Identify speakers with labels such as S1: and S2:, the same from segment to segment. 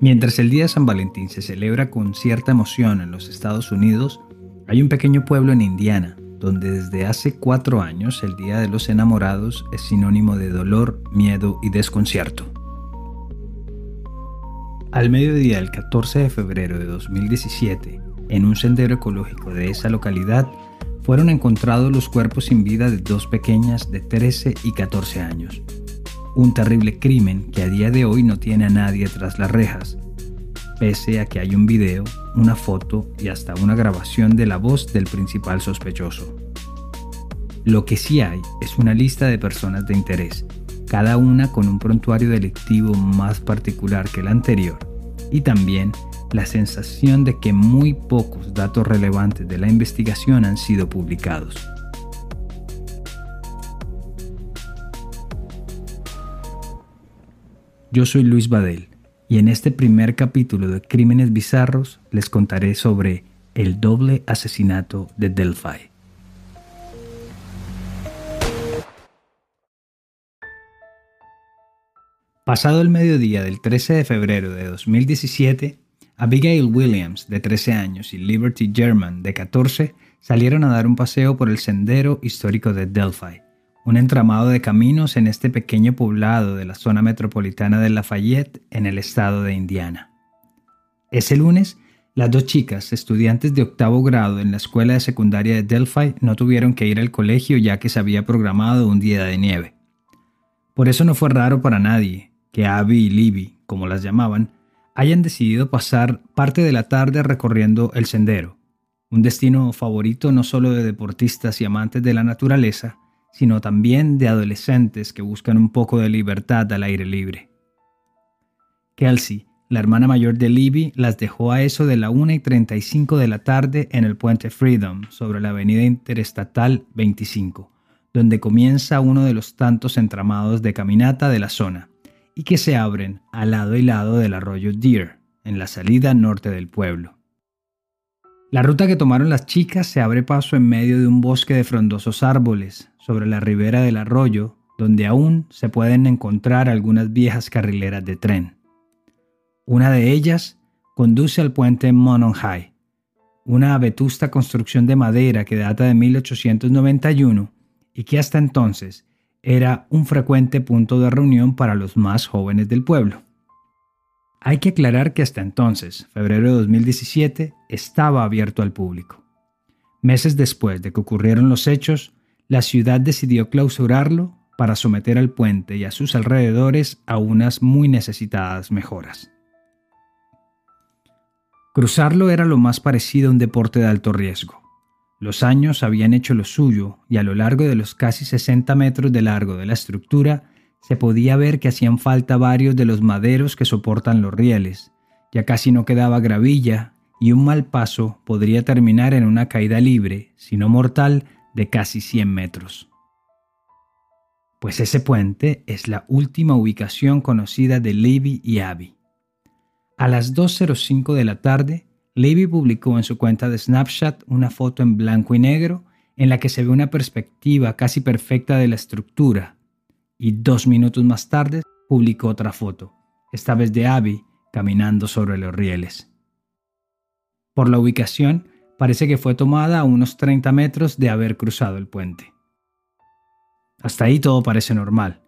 S1: Mientras el Día de San Valentín se celebra con cierta emoción en los Estados Unidos, hay un pequeño pueblo en Indiana donde desde hace cuatro años el Día de los Enamorados es sinónimo de dolor, miedo y desconcierto. Al mediodía del 14 de febrero de 2017, en un sendero ecológico de esa localidad, fueron encontrados los cuerpos sin vida de dos pequeñas de 13 y 14 años, un terrible crimen que a día de hoy no tiene a nadie tras las rejas, pese a que hay un video, una foto y hasta una grabación de la voz del principal sospechoso. Lo que sí hay es una lista de personas de interés, cada una con un prontuario delictivo más particular que el anterior, y también la sensación de que muy pocos datos relevantes de la investigación han sido publicados. Yo soy Luis Badel y en este primer capítulo de Crímenes Bizarros les contaré sobre el doble asesinato de Delphi. Pasado el mediodía del 13 de febrero de 2017, Abigail Williams, de 13 años, y Liberty German, de 14, salieron a dar un paseo por el sendero histórico de Delphi, un entramado de caminos en este pequeño poblado de la zona metropolitana de Lafayette en el estado de Indiana. Ese lunes, las dos chicas, estudiantes de octavo grado en la escuela de secundaria de Delphi, no tuvieron que ir al colegio ya que se había programado un día de nieve. Por eso no fue raro para nadie que Abby y Libby, como las llamaban, hayan decidido pasar parte de la tarde recorriendo el sendero, un destino favorito no solo de deportistas y amantes de la naturaleza, sino también de adolescentes que buscan un poco de libertad al aire libre. Kelsey, la hermana mayor de Libby, las dejó a eso de la 1 y 35 de la tarde en el puente Freedom sobre la avenida interestatal 25, donde comienza uno de los tantos entramados de caminata de la zona, y que se abren al lado y lado del arroyo Deer, en la salida norte del pueblo. La ruta que tomaron las chicas se abre paso en medio de un bosque de frondosos árboles, sobre la ribera del arroyo, donde aún se pueden encontrar algunas viejas carrileras de tren. Una de ellas conduce al puente High, una vetusta construcción de madera que data de 1891 y que hasta entonces era un frecuente punto de reunión para los más jóvenes del pueblo. Hay que aclarar que hasta entonces, febrero de 2017, estaba abierto al público. Meses después de que ocurrieron los hechos, la ciudad decidió clausurarlo para someter al puente y a sus alrededores a unas muy necesitadas mejoras. Cruzarlo era lo más parecido a un deporte de alto riesgo. Los años habían hecho lo suyo y a lo largo de los casi 60 metros de largo de la estructura se podía ver que hacían falta varios de los maderos que soportan los rieles. Ya casi no quedaba gravilla y un mal paso podría terminar en una caída libre, si no mortal, de casi 100 metros. Pues ese puente es la última ubicación conocida de Levy y Abby. A las 2.05 de la tarde, Levy publicó en su cuenta de Snapchat una foto en blanco y negro en la que se ve una perspectiva casi perfecta de la estructura, y dos minutos más tarde publicó otra foto, esta vez de Abby caminando sobre los rieles. Por la ubicación, parece que fue tomada a unos 30 metros de haber cruzado el puente. Hasta ahí todo parece normal.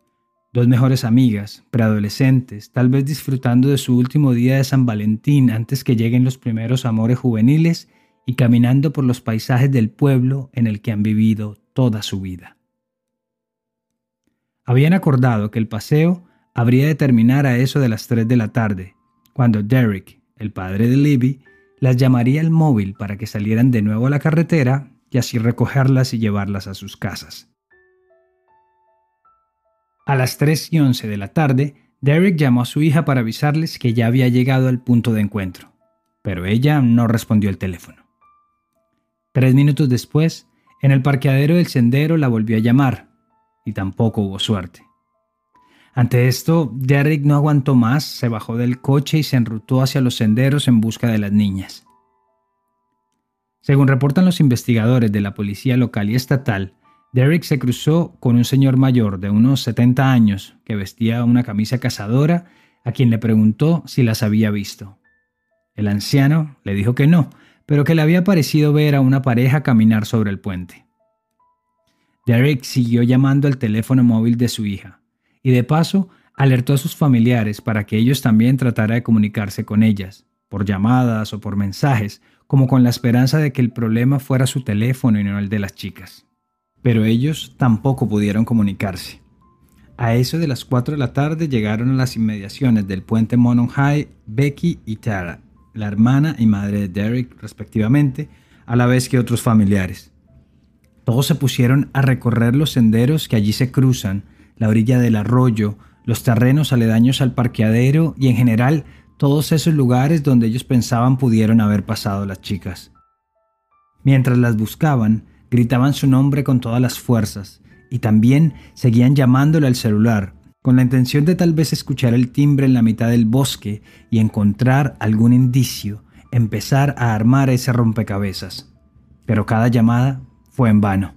S1: Dos mejores amigas, preadolescentes, tal vez disfrutando de su último día de San Valentín antes que lleguen los primeros amores juveniles y caminando por los paisajes del pueblo en el que han vivido toda su vida. Habían acordado que el paseo habría de terminar a eso de las 3 de la tarde, cuando Derek, el padre de Libby, las llamaría al móvil para que salieran de nuevo a la carretera y así recogerlas y llevarlas a sus casas. A las 3 y 11 de la tarde, Derek llamó a su hija para avisarles que ya había llegado al punto de encuentro, pero ella no respondió el teléfono. Tres minutos después, en el parqueadero del sendero la volvió a llamar, y tampoco hubo suerte. Ante esto, Derek no aguantó más, se bajó del coche y se enrutó hacia los senderos en busca de las niñas. Según reportan los investigadores de la policía local y estatal, Derek se cruzó con un señor mayor de unos 70 años que vestía una camisa cazadora a quien le preguntó si las había visto. El anciano le dijo que no, pero que le había parecido ver a una pareja caminar sobre el puente. Derek siguió llamando al teléfono móvil de su hija y de paso alertó a sus familiares para que ellos también tratara de comunicarse con ellas, por llamadas o por mensajes, como con la esperanza de que el problema fuera su teléfono y no el de las chicas pero ellos tampoco pudieron comunicarse. A eso de las 4 de la tarde llegaron a las inmediaciones del puente Monon High Becky y Tara, la hermana y madre de Derek respectivamente, a la vez que otros familiares. Todos se pusieron a recorrer los senderos que allí se cruzan, la orilla del arroyo, los terrenos aledaños al parqueadero y en general todos esos lugares donde ellos pensaban pudieron haber pasado las chicas. Mientras las buscaban, gritaban su nombre con todas las fuerzas y también seguían llamándole al celular, con la intención de tal vez escuchar el timbre en la mitad del bosque y encontrar algún indicio, empezar a armar ese rompecabezas. Pero cada llamada fue en vano.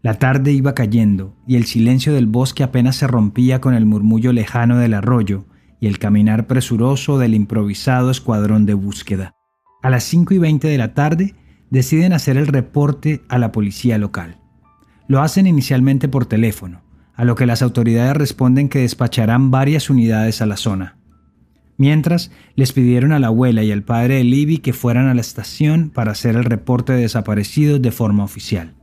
S1: La tarde iba cayendo y el silencio del bosque apenas se rompía con el murmullo lejano del arroyo y el caminar presuroso del improvisado escuadrón de búsqueda. A las 5 y 20 de la tarde deciden hacer el reporte a la policía local. Lo hacen inicialmente por teléfono, a lo que las autoridades responden que despacharán varias unidades a la zona. Mientras, les pidieron a la abuela y al padre de Libby que fueran a la estación para hacer el reporte de desaparecidos de forma oficial.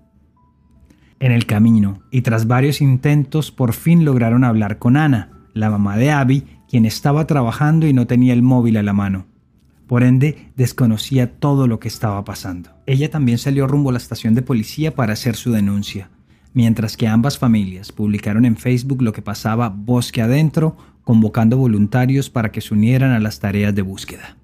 S1: En el camino, y tras varios intentos, por fin lograron hablar con Ana, la mamá de Abby, quien estaba trabajando y no tenía el móvil a la mano. Por ende, desconocía todo lo que estaba pasando. Ella también salió rumbo a la estación de policía para hacer su denuncia, mientras que ambas familias publicaron en Facebook lo que pasaba bosque adentro, convocando voluntarios para que se unieran a las tareas de búsqueda.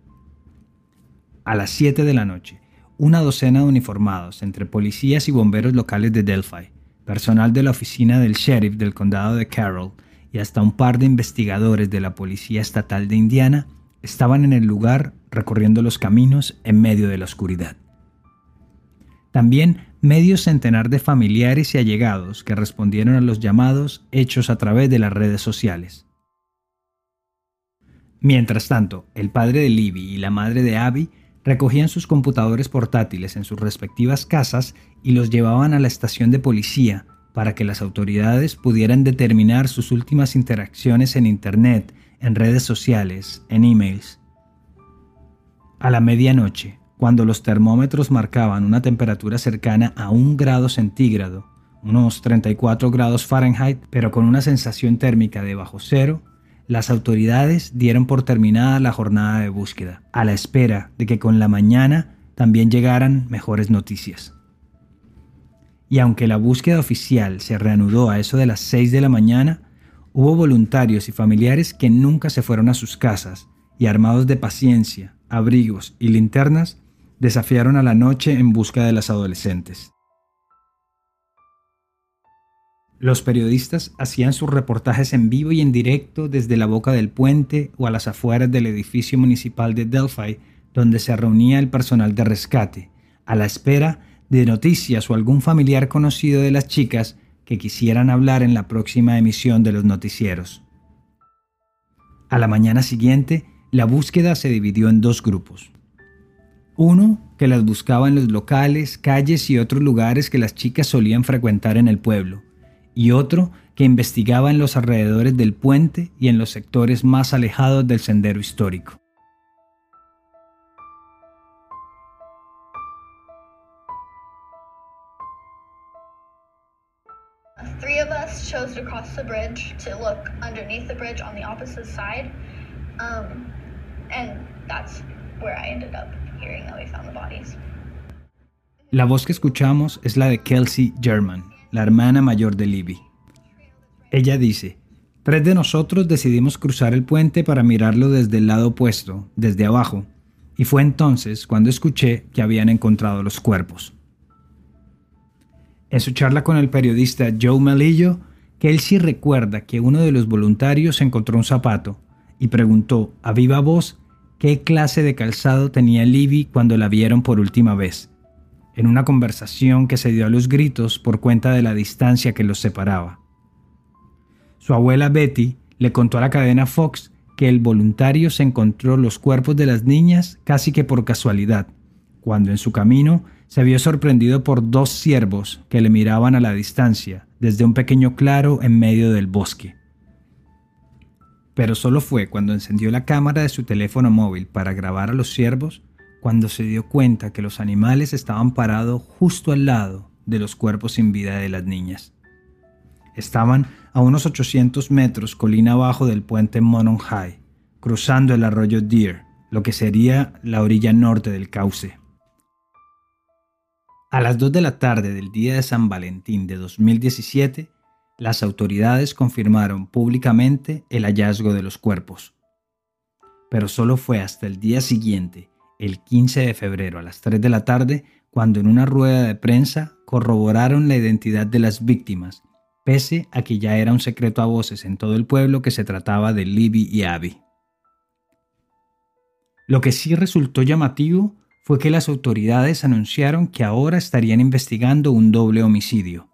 S1: A las 7 de la noche, una docena de uniformados entre policías y bomberos locales de Delphi, personal de la oficina del sheriff del condado de Carroll y hasta un par de investigadores de la Policía Estatal de Indiana estaban en el lugar recorriendo los caminos en medio de la oscuridad. También medio centenar de familiares y allegados que respondieron a los llamados hechos a través de las redes sociales. Mientras tanto, el padre de Libby y la madre de Abby recogían sus computadores portátiles en sus respectivas casas y los llevaban a la estación de policía para que las autoridades pudieran determinar sus últimas interacciones en Internet en redes sociales, en emails. A la medianoche, cuando los termómetros marcaban una temperatura cercana a un grado centígrado, unos 34 grados Fahrenheit, pero con una sensación térmica de bajo cero, las autoridades dieron por terminada la jornada de búsqueda, a la espera de que con la mañana también llegaran mejores noticias. Y aunque la búsqueda oficial se reanudó a eso de las 6 de la mañana, Hubo voluntarios y familiares que nunca se fueron a sus casas y armados de paciencia, abrigos y linternas, desafiaron a la noche en busca de las adolescentes. Los periodistas hacían sus reportajes en vivo y en directo desde la boca del puente o a las afueras del edificio municipal de Delphi, donde se reunía el personal de rescate, a la espera de noticias o algún familiar conocido de las chicas que quisieran hablar en la próxima emisión de los noticieros. A la mañana siguiente, la búsqueda se dividió en dos grupos. Uno que las buscaba en los locales, calles y otros lugares que las chicas solían frecuentar en el pueblo, y otro que investigaba en los alrededores del puente y en los sectores más alejados del sendero histórico. chose to cross the bridge to look underneath the bridge on the opposite side. Um, and that's where I ended up hearing that we found the bodies. La voz que escuchamos es la de Kelsey German, la hermana mayor de Libby. Ella dice, tres de nosotros decidimos cruzar el puente para mirarlo desde el lado opuesto, desde abajo, y fue entonces cuando escuché que habían encontrado los cuerpos. En su charla con el periodista Joe Melillo, sí recuerda que uno de los voluntarios encontró un zapato y preguntó a viva voz qué clase de calzado tenía Libby cuando la vieron por última vez, en una conversación que se dio a los gritos por cuenta de la distancia que los separaba. Su abuela Betty le contó a la cadena Fox que el voluntario se encontró los cuerpos de las niñas casi que por casualidad, cuando en su camino se vio sorprendido por dos ciervos que le miraban a la distancia desde un pequeño claro en medio del bosque. Pero solo fue cuando encendió la cámara de su teléfono móvil para grabar a los ciervos cuando se dio cuenta que los animales estaban parados justo al lado de los cuerpos sin vida de las niñas. Estaban a unos 800 metros colina abajo del puente High, cruzando el arroyo Deer, lo que sería la orilla norte del cauce. A las 2 de la tarde del día de San Valentín de 2017, las autoridades confirmaron públicamente el hallazgo de los cuerpos. Pero solo fue hasta el día siguiente el 15 de febrero a las 3 de la tarde cuando en una rueda de prensa corroboraron la identidad de las víctimas, pese a que ya era un secreto a voces en todo el pueblo que se trataba de Libby y Abby. Lo que sí resultó llamativo fue que las autoridades anunciaron que ahora estarían investigando un doble homicidio.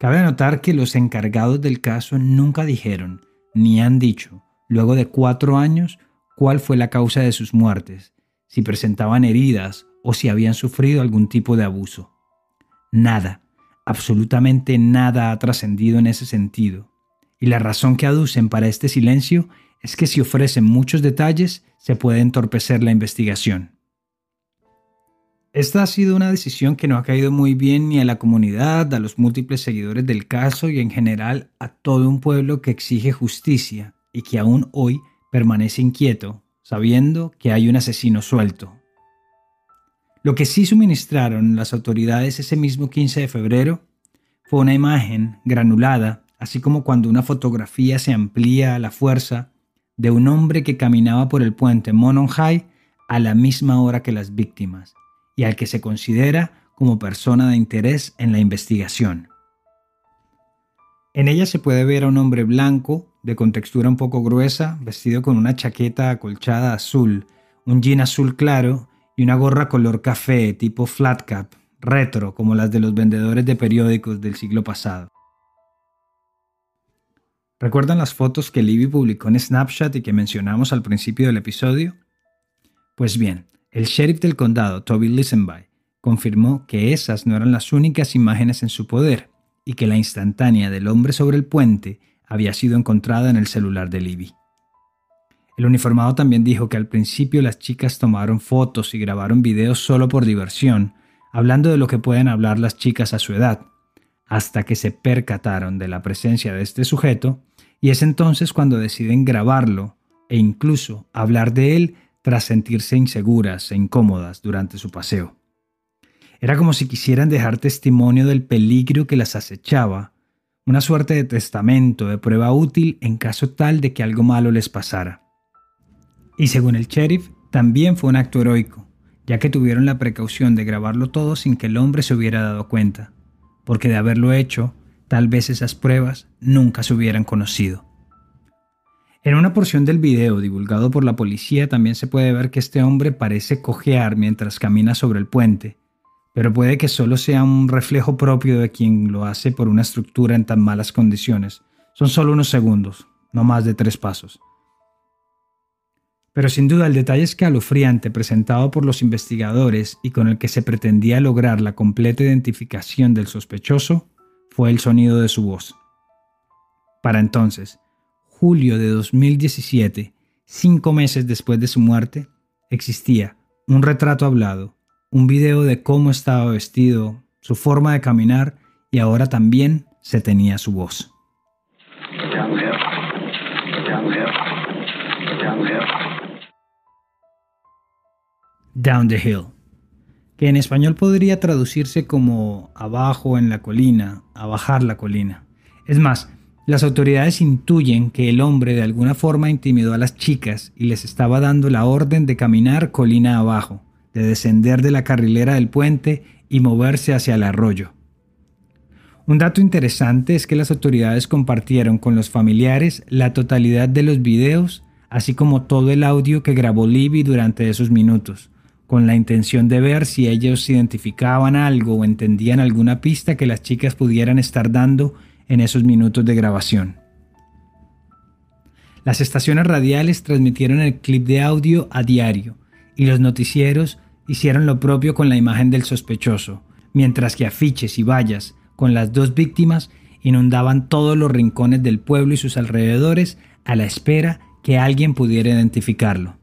S1: Cabe anotar que los encargados del caso nunca dijeron, ni han dicho, luego de cuatro años, cuál fue la causa de sus muertes, si presentaban heridas o si habían sufrido algún tipo de abuso. Nada, absolutamente nada ha trascendido en ese sentido, y la razón que aducen para este silencio es que si ofrecen muchos detalles se puede entorpecer la investigación. Esta ha sido una decisión que no ha caído muy bien ni a la comunidad, a los múltiples seguidores del caso y en general a todo un pueblo que exige justicia y que aún hoy permanece inquieto, sabiendo que hay un asesino suelto. Lo que sí suministraron las autoridades ese mismo 15 de febrero fue una imagen granulada, así como cuando una fotografía se amplía a la fuerza de un hombre que caminaba por el puente Mononhai a la misma hora que las víctimas y al que se considera como persona de interés en la investigación. En ella se puede ver a un hombre blanco de contextura un poco gruesa, vestido con una chaqueta acolchada azul, un jean azul claro y una gorra color café tipo flat cap, retro como las de los vendedores de periódicos del siglo pasado. ¿Recuerdan las fotos que Libby publicó en Snapchat y que mencionamos al principio del episodio? Pues bien, el sheriff del condado, Toby Lisenby, confirmó que esas no eran las únicas imágenes en su poder y que la instantánea del hombre sobre el puente había sido encontrada en el celular de Libby. El uniformado también dijo que al principio las chicas tomaron fotos y grabaron videos solo por diversión, hablando de lo que pueden hablar las chicas a su edad, hasta que se percataron de la presencia de este sujeto, y es entonces cuando deciden grabarlo e incluso hablar de él tras sentirse inseguras e incómodas durante su paseo. Era como si quisieran dejar testimonio del peligro que las acechaba una suerte de testamento, de prueba útil en caso tal de que algo malo les pasara. Y según el sheriff, también fue un acto heroico, ya que tuvieron la precaución de grabarlo todo sin que el hombre se hubiera dado cuenta, porque de haberlo hecho, tal vez esas pruebas nunca se hubieran conocido. En una porción del video divulgado por la policía también se puede ver que este hombre parece cojear mientras camina sobre el puente, pero puede que solo sea un reflejo propio de quien lo hace por una estructura en tan malas condiciones. Son solo unos segundos, no más de tres pasos. Pero sin duda el detalle escalofriante presentado por los investigadores y con el que se pretendía lograr la completa identificación del sospechoso fue el sonido de su voz. Para entonces, julio de 2017, cinco meses después de su muerte, existía un retrato hablado un video de cómo estaba vestido, su forma de caminar y ahora también se tenía su voz. Down the hill, que en español podría traducirse como abajo en la colina, a bajar la colina. Es más, Las autoridades intuyen que el hombre de alguna forma intimidó a las chicas y les estaba dando la orden de caminar colina abajo, de descender de la carrilera del puente y moverse hacia el arroyo. Un dato interesante es que las autoridades compartieron con los familiares la totalidad de los videos, así como todo el audio que grabó Libby durante esos minutos, con la intención de ver si ellos identificaban algo o entendían alguna pista que las chicas pudieran estar dando en esos minutos de grabación. Las estaciones radiales transmitieron el clip de audio a diario y los noticieros hicieron lo propio con la imagen del sospechoso, mientras que afiches y vallas con las dos víctimas inundaban todos los rincones del pueblo y sus alrededores a la espera que alguien pudiera identificarlo.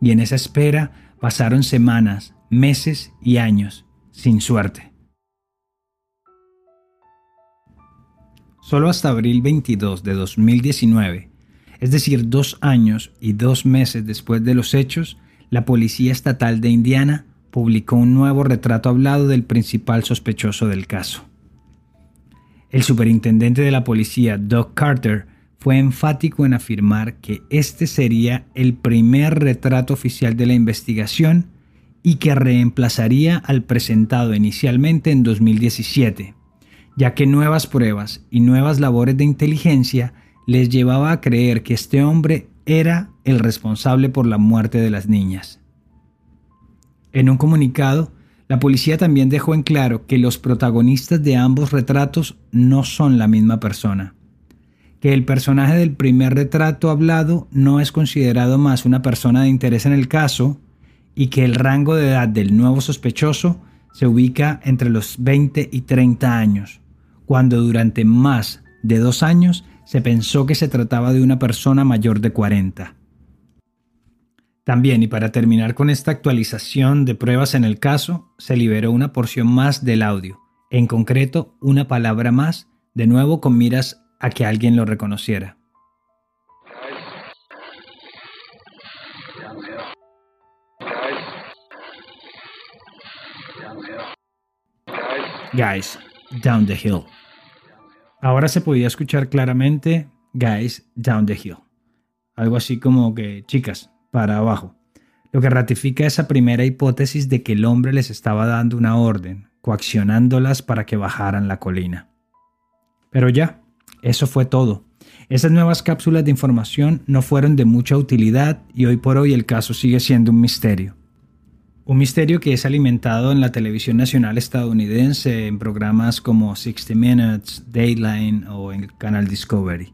S1: Y en esa espera pasaron semanas, meses y años, sin suerte. Solo hasta abril 22 de 2019, es decir, dos años y dos meses después de los hechos, la Policía Estatal de Indiana publicó un nuevo retrato hablado del principal sospechoso del caso. El superintendente de la policía, Doug Carter, fue enfático en afirmar que este sería el primer retrato oficial de la investigación y que reemplazaría al presentado inicialmente en 2017 ya que nuevas pruebas y nuevas labores de inteligencia les llevaba a creer que este hombre era el responsable por la muerte de las niñas. En un comunicado, la policía también dejó en claro que los protagonistas de ambos retratos no son la misma persona, que el personaje del primer retrato hablado no es considerado más una persona de interés en el caso y que el rango de edad del nuevo sospechoso se ubica entre los 20 y 30 años, cuando durante más de dos años se pensó que se trataba de una persona mayor de 40. También, y para terminar con esta actualización de pruebas en el caso, se liberó una porción más del audio, en concreto una palabra más, de nuevo con miras a que alguien lo reconociera. Guys, down the hill. Ahora se podía escuchar claramente Guys, down the hill. Algo así como que, chicas, para abajo. Lo que ratifica esa primera hipótesis de que el hombre les estaba dando una orden, coaccionándolas para que bajaran la colina. Pero ya, eso fue todo. Esas nuevas cápsulas de información no fueron de mucha utilidad y hoy por hoy el caso sigue siendo un misterio. Un misterio que es alimentado en la televisión nacional estadounidense en programas como 60 Minutes, Dayline o en el canal Discovery.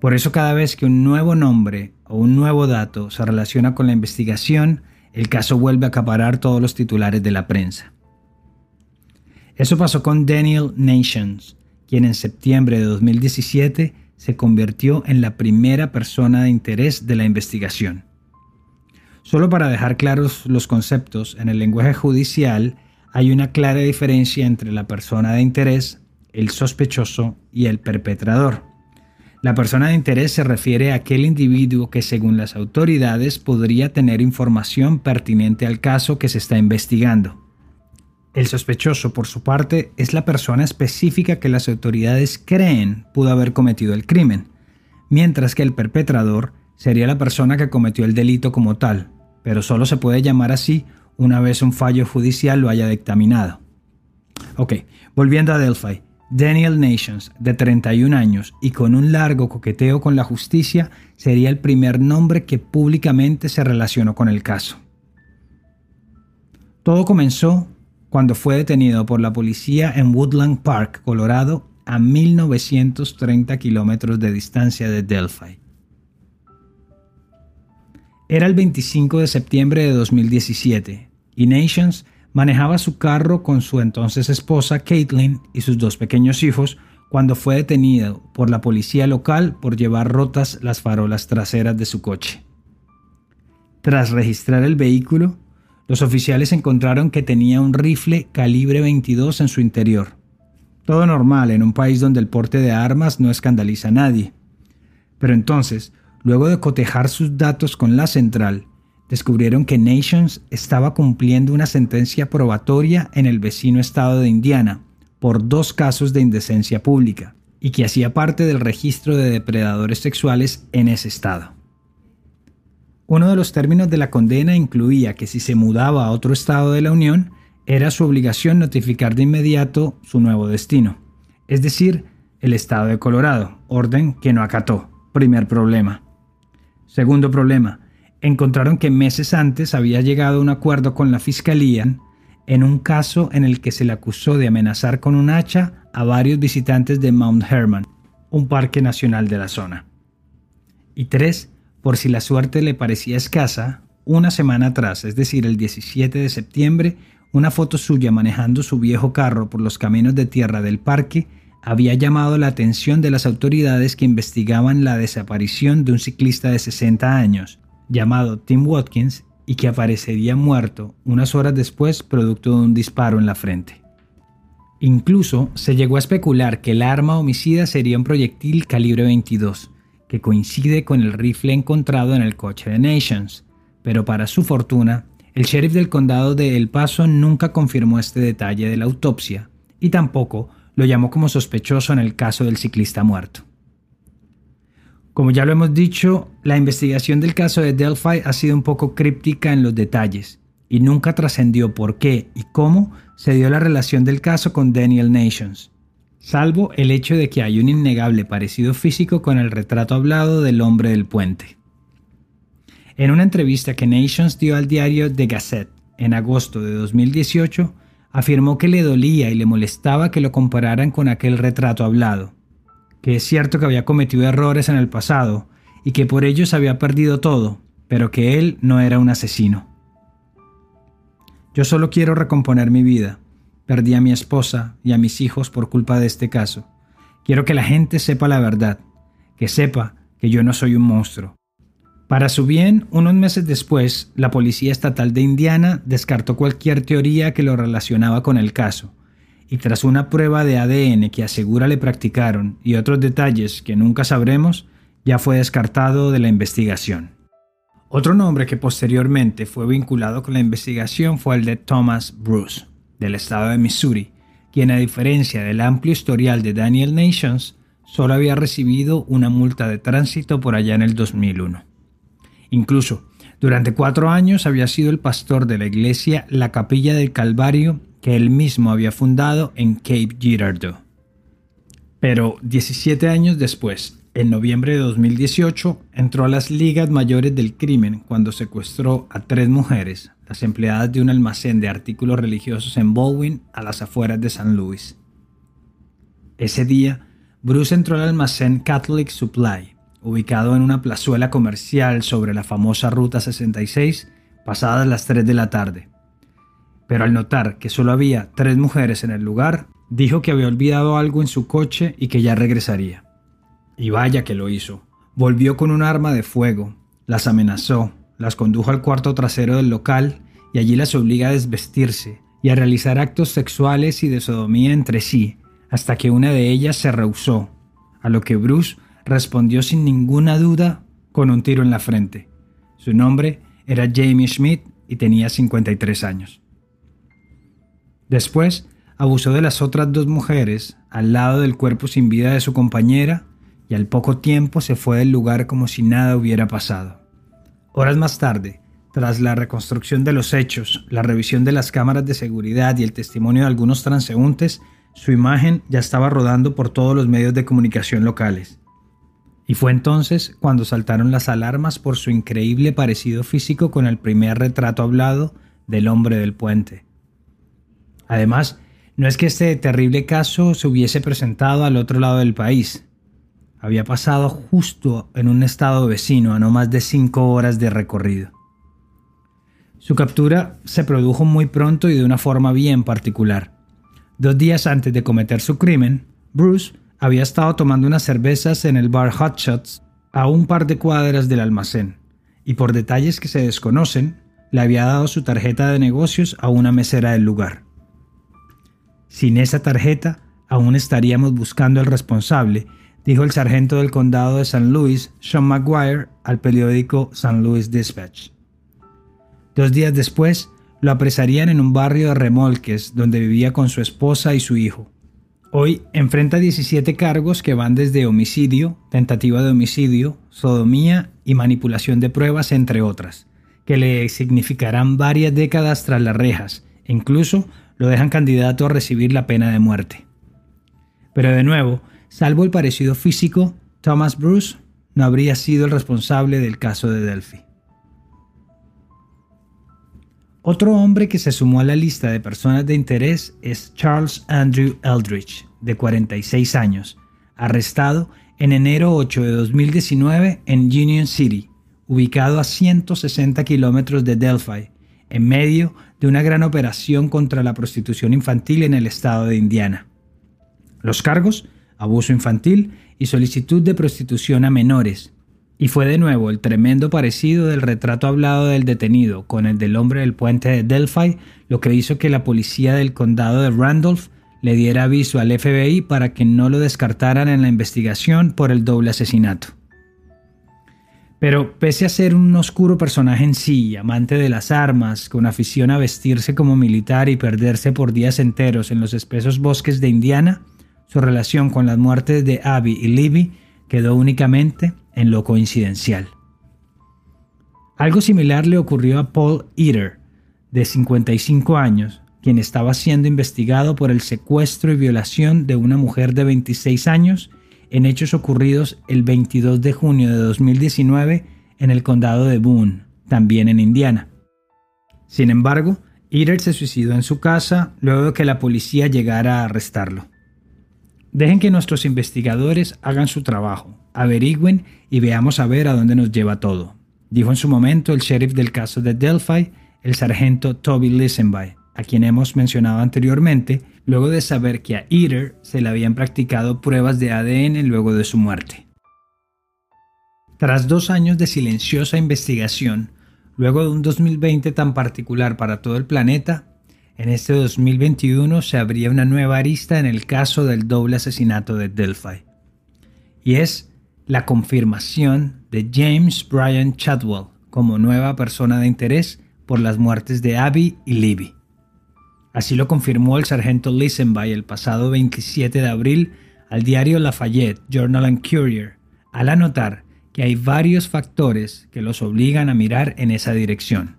S1: Por eso cada vez que un nuevo nombre o un nuevo dato se relaciona con la investigación, el caso vuelve a acaparar todos los titulares de la prensa. Eso pasó con Daniel Nations, quien en septiembre de 2017 se convirtió en la primera persona de interés de la investigación. Solo para dejar claros los conceptos, en el lenguaje judicial hay una clara diferencia entre la persona de interés, el sospechoso y el perpetrador. La persona de interés se refiere a aquel individuo que según las autoridades podría tener información pertinente al caso que se está investigando. El sospechoso, por su parte, es la persona específica que las autoridades creen pudo haber cometido el crimen, mientras que el perpetrador sería la persona que cometió el delito como tal, pero solo se puede llamar así una vez un fallo judicial lo haya dictaminado. Ok, volviendo a Delphi. Daniel Nations, de 31 años y con un largo coqueteo con la justicia, sería el primer nombre que públicamente se relacionó con el caso. Todo comenzó cuando fue detenido por la policía en Woodland Park, Colorado, a 1930 kilómetros de distancia de Delphi. Era el 25 de septiembre de 2017 y Nations manejaba su carro con su entonces esposa Caitlin y sus dos pequeños hijos cuando fue detenido por la policía local por llevar rotas las farolas traseras de su coche. Tras registrar el vehículo, los oficiales encontraron que tenía un rifle calibre 22 en su interior. Todo normal en un país donde el porte de armas no escandaliza a nadie. Pero entonces, Luego de cotejar sus datos con la central, descubrieron que Nations estaba cumpliendo una sentencia probatoria en el vecino estado de Indiana por dos casos de indecencia pública, y que hacía parte del registro de depredadores sexuales en ese estado. Uno de los términos de la condena incluía que si se mudaba a otro estado de la Unión, era su obligación notificar de inmediato su nuevo destino, es decir, el estado de Colorado, orden que no acató. Primer problema. Segundo problema, encontraron que meses antes había llegado a un acuerdo con la fiscalía en un caso en el que se le acusó de amenazar con un hacha a varios visitantes de Mount Herman, un parque nacional de la zona. Y tres, por si la suerte le parecía escasa, una semana atrás, es decir, el 17 de septiembre, una foto suya manejando su viejo carro por los caminos de tierra del parque había llamado la atención de las autoridades que investigaban la desaparición de un ciclista de 60 años, llamado Tim Watkins, y que aparecería muerto unas horas después producto de un disparo en la frente. Incluso se llegó a especular que el arma homicida sería un proyectil calibre 22, que coincide con el rifle encontrado en el coche de Nations, pero para su fortuna, el sheriff del condado de El Paso nunca confirmó este detalle de la autopsia y tampoco lo llamó como sospechoso en el caso del ciclista muerto. Como ya lo hemos dicho, la investigación del caso de Delphi ha sido un poco críptica en los detalles y nunca trascendió por qué y cómo se dio la relación del caso con Daniel Nations, salvo el hecho de que hay un innegable parecido físico con el retrato hablado del hombre del puente. En una entrevista que Nations dio al diario The Gazette en agosto de 2018, afirmó que le dolía y le molestaba que lo compararan con aquel retrato hablado, que es cierto que había cometido errores en el pasado y que por ellos había perdido todo, pero que él no era un asesino. Yo solo quiero recomponer mi vida. Perdí a mi esposa y a mis hijos por culpa de este caso. Quiero que la gente sepa la verdad, que sepa que yo no soy un monstruo. Para su bien, unos meses después, la Policía Estatal de Indiana descartó cualquier teoría que lo relacionaba con el caso, y tras una prueba de ADN que asegura le practicaron y otros detalles que nunca sabremos, ya fue descartado de la investigación. Otro nombre que posteriormente fue vinculado con la investigación fue el de Thomas Bruce, del estado de Missouri, quien a diferencia del amplio historial de Daniel Nations, solo había recibido una multa de tránsito por allá en el 2001. Incluso, durante cuatro años había sido el pastor de la iglesia La Capilla del Calvario que él mismo había fundado en Cape Girardeau. Pero 17 años después, en noviembre de 2018, entró a las ligas mayores del crimen cuando secuestró a tres mujeres, las empleadas de un almacén de artículos religiosos en Baldwin, a las afueras de San Luis. Ese día, Bruce entró al almacén Catholic Supply, ubicado en una plazuela comercial sobre la famosa Ruta 66, pasadas las 3 de la tarde. Pero al notar que solo había tres mujeres en el lugar, dijo que había olvidado algo en su coche y que ya regresaría. Y vaya que lo hizo. Volvió con un arma de fuego, las amenazó, las condujo al cuarto trasero del local y allí las obliga a desvestirse y a realizar actos sexuales y de sodomía entre sí, hasta que una de ellas se rehusó, a lo que Bruce respondió sin ninguna duda con un tiro en la frente. Su nombre era Jamie Schmidt y tenía 53 años. Después, abusó de las otras dos mujeres al lado del cuerpo sin vida de su compañera y al poco tiempo se fue del lugar como si nada hubiera pasado. Horas más tarde, tras la reconstrucción de los hechos, la revisión de las cámaras de seguridad y el testimonio de algunos transeúntes, su imagen ya estaba rodando por todos los medios de comunicación locales. Y fue entonces cuando saltaron las alarmas por su increíble parecido físico con el primer retrato hablado del hombre del puente. Además, no es que este terrible caso se hubiese presentado al otro lado del país. Había pasado justo en un estado vecino a no más de cinco horas de recorrido. Su captura se produjo muy pronto y de una forma bien particular. Dos días antes de cometer su crimen, Bruce había estado tomando unas cervezas en el bar Hot Shots a un par de cuadras del almacén, y por detalles que se desconocen, le había dado su tarjeta de negocios a una mesera del lugar. Sin esa tarjeta, aún estaríamos buscando al responsable, dijo el sargento del condado de San Luis, Sean McGuire, al periódico San Louis Dispatch. Dos días después, lo apresarían en un barrio de remolques donde vivía con su esposa y su hijo Hoy enfrenta 17 cargos que van desde homicidio, tentativa de homicidio, sodomía y manipulación de pruebas, entre otras, que le significarán varias décadas tras las rejas e incluso lo dejan candidato a recibir la pena de muerte. Pero de nuevo, salvo el parecido físico, Thomas Bruce no habría sido el responsable del caso de Delphi. Otro hombre que se sumó a la lista de personas de interés es Charles Andrew Eldridge, de 46 años, arrestado en enero 8 de 2019 en Union City, ubicado a 160 kilómetros de Delphi, en medio de una gran operación contra la prostitución infantil en el estado de Indiana. Los cargos, abuso infantil y solicitud de prostitución a menores, y fue de nuevo el tremendo parecido del retrato hablado del detenido con el del hombre del puente de Delphi, lo que hizo que la policía del condado de Randolph le diera aviso al FBI para que no lo descartaran en la investigación por el doble asesinato. Pero pese a ser un oscuro personaje en sí, amante de las armas, con afición a vestirse como militar y perderse por días enteros en los espesos bosques de Indiana, su relación con las muertes de Abby y Libby quedó únicamente en lo coincidencial. Algo similar le ocurrió a Paul Eater, de 55 años, quien estaba siendo investigado por el secuestro y violación de una mujer de 26 años en hechos ocurridos el 22 de junio de 2019 en el condado de Boone, también en Indiana. Sin embargo, Eater se suicidó en su casa luego de que la policía llegara a arrestarlo. Dejen que nuestros investigadores hagan su trabajo, averigüen y veamos a ver a dónde nos lleva todo, dijo en su momento el sheriff del caso de Delphi, el sargento Toby Lisenby, a quien hemos mencionado anteriormente, luego de saber que a Eater se le habían practicado pruebas de ADN luego de su muerte. Tras dos años de silenciosa investigación, luego de un 2020 tan particular para todo el planeta, en este 2021 se abría una nueva arista en el caso del doble asesinato de Delphi. Y es la confirmación de James Bryan Chadwell como nueva persona de interés por las muertes de Abby y Libby. Así lo confirmó el sargento Lisenby el pasado 27 de abril al diario Lafayette Journal and Courier, al anotar que hay varios factores que los obligan a mirar en esa dirección.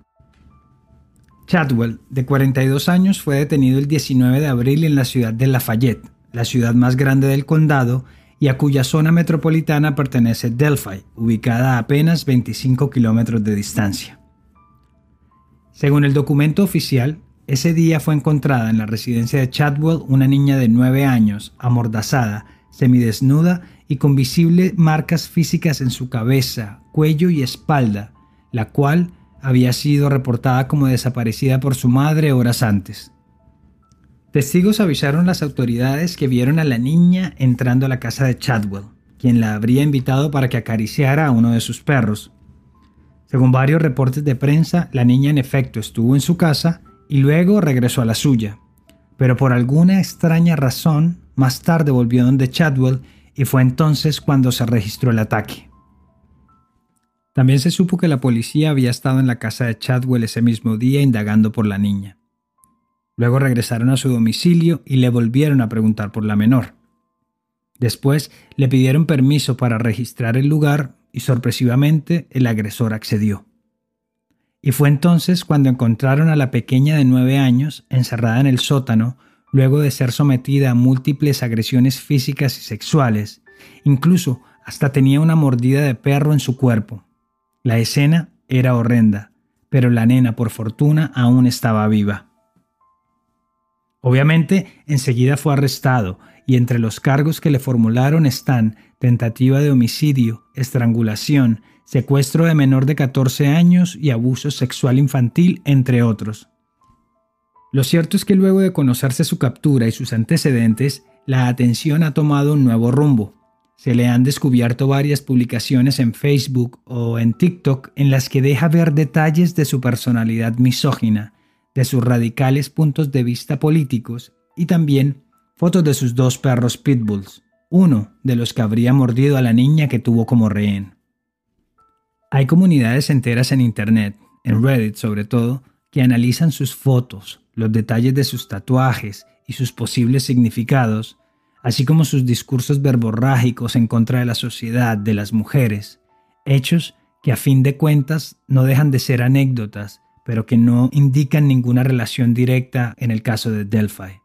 S1: Chadwell, de 42 años, fue detenido el 19 de abril en la ciudad de Lafayette, la ciudad más grande del condado y a cuya zona metropolitana pertenece Delphi, ubicada a apenas 25 kilómetros de distancia. Según el documento oficial, ese día fue encontrada en la residencia de Chadwell una niña de 9 años, amordazada, semidesnuda y con visibles marcas físicas en su cabeza, cuello y espalda, la cual había sido reportada como desaparecida por su madre horas antes. Testigos avisaron las autoridades que vieron a la niña entrando a la casa de Chadwell, quien la habría invitado para que acariciara a uno de sus perros. Según varios reportes de prensa, la niña en efecto estuvo en su casa y luego regresó a la suya, pero por alguna extraña razón, más tarde volvió donde Chadwell y fue entonces cuando se registró el ataque. También se supo que la policía había estado en la casa de Chadwell ese mismo día indagando por la niña. Luego regresaron a su domicilio y le volvieron a preguntar por la menor. Después le pidieron permiso para registrar el lugar y sorpresivamente el agresor accedió. Y fue entonces cuando encontraron a la pequeña de nueve años encerrada en el sótano luego de ser sometida a múltiples agresiones físicas y sexuales, incluso hasta tenía una mordida de perro en su cuerpo. La escena era horrenda, pero la nena, por fortuna, aún estaba viva. Obviamente, enseguida fue arrestado y entre los cargos que le formularon están tentativa de homicidio, estrangulación, secuestro de menor de 14 años y abuso sexual infantil, entre otros. Lo cierto es que luego de conocerse su captura y sus antecedentes, la atención ha tomado un nuevo rumbo se le han descubierto varias publicaciones en Facebook o en TikTok en las que deja ver detalles de su personalidad misógina, de sus radicales puntos de vista políticos y también fotos de sus dos perros pitbulls, uno de los que habría mordido a la niña que tuvo como rehén. Hay comunidades enteras en Internet, en Reddit sobre todo, que analizan sus fotos, los detalles de sus tatuajes y sus posibles significados así como sus discursos verborrágicos en contra de la sociedad, de las mujeres, hechos que a fin de cuentas no dejan de ser anécdotas, pero que no indican ninguna relación directa en el caso de Delphi.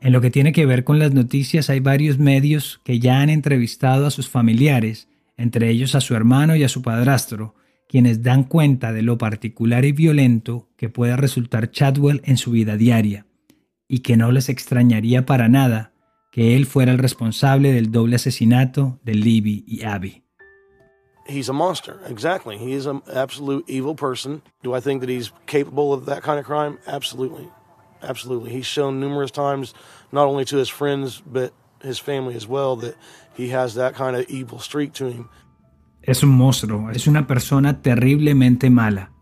S1: En lo que tiene que ver con las noticias hay varios medios que ya han entrevistado a sus familiares, entre ellos a su hermano y a su padrastro, quienes dan cuenta de lo particular y violento que puede resultar Chadwell en su vida diaria, y que no les extrañaría para nada que él fuera el responsable del doble asesinato de Libby y Abby.
S2: He's a monster, exactly. He is an absolute evil person. Do I think that he's capable of that kind of crime? Absolutely. Absolutely. He's shown numerous times, not only to his friends, but his family as well, that he has that kind of evil streak to him.
S1: Es un monstruo, es una persona terriblemente mala.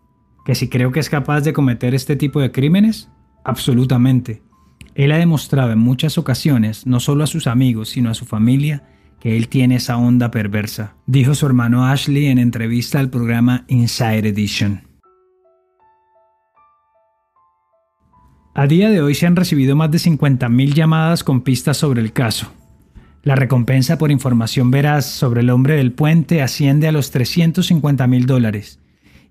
S1: ¿Que si creo que es capaz de cometer este tipo de crímenes? Absolutamente. Él ha demostrado en muchas ocasiones, no solo a sus amigos, sino a su familia, que él tiene esa onda perversa, dijo su hermano Ashley en entrevista al programa Inside Edition. A día de hoy se han recibido más de 50.000 llamadas con pistas sobre el caso. La recompensa por información veraz sobre el hombre del puente asciende a los 350.000 dólares,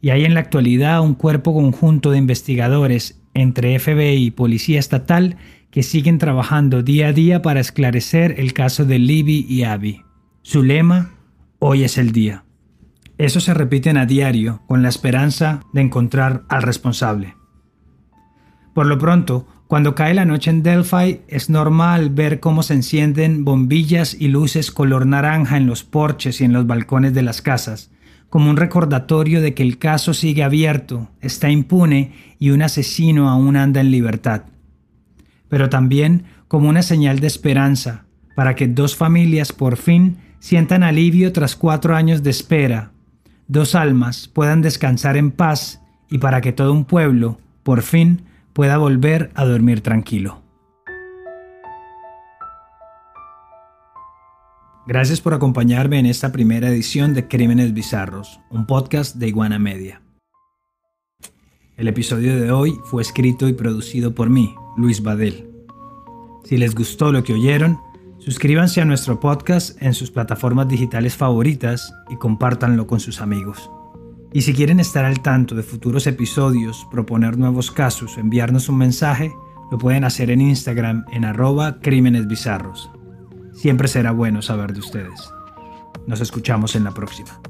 S1: y hay en la actualidad un cuerpo conjunto de investigadores entre FBI y Policía Estatal que siguen trabajando día a día para esclarecer el caso de Libby y Abby. Su lema, hoy es el día. Eso se repiten a diario con la esperanza de encontrar al responsable. Por lo pronto, cuando cae la noche en Delphi, es normal ver cómo se encienden bombillas y luces color naranja en los porches y en los balcones de las casas, como un recordatorio de que el caso sigue abierto, está impune y un asesino aún anda en libertad pero también como una señal de esperanza para que dos familias por fin sientan alivio tras cuatro años de espera, dos almas puedan descansar en paz y para que todo un pueblo, por fin, pueda volver a dormir tranquilo. Gracias por acompañarme en esta primera edición de Crímenes Bizarros, un podcast de Iguana Media. El episodio de hoy fue escrito y producido por mí, Luis Badel. Si les gustó lo que oyeron, suscríbanse a nuestro podcast en sus plataformas digitales favoritas y compártanlo con sus amigos. Y si quieren estar al tanto de futuros episodios, proponer nuevos casos o enviarnos un mensaje, lo pueden hacer en Instagram en arroba crímenes bizarros. Siempre será bueno saber de ustedes. Nos escuchamos en la próxima.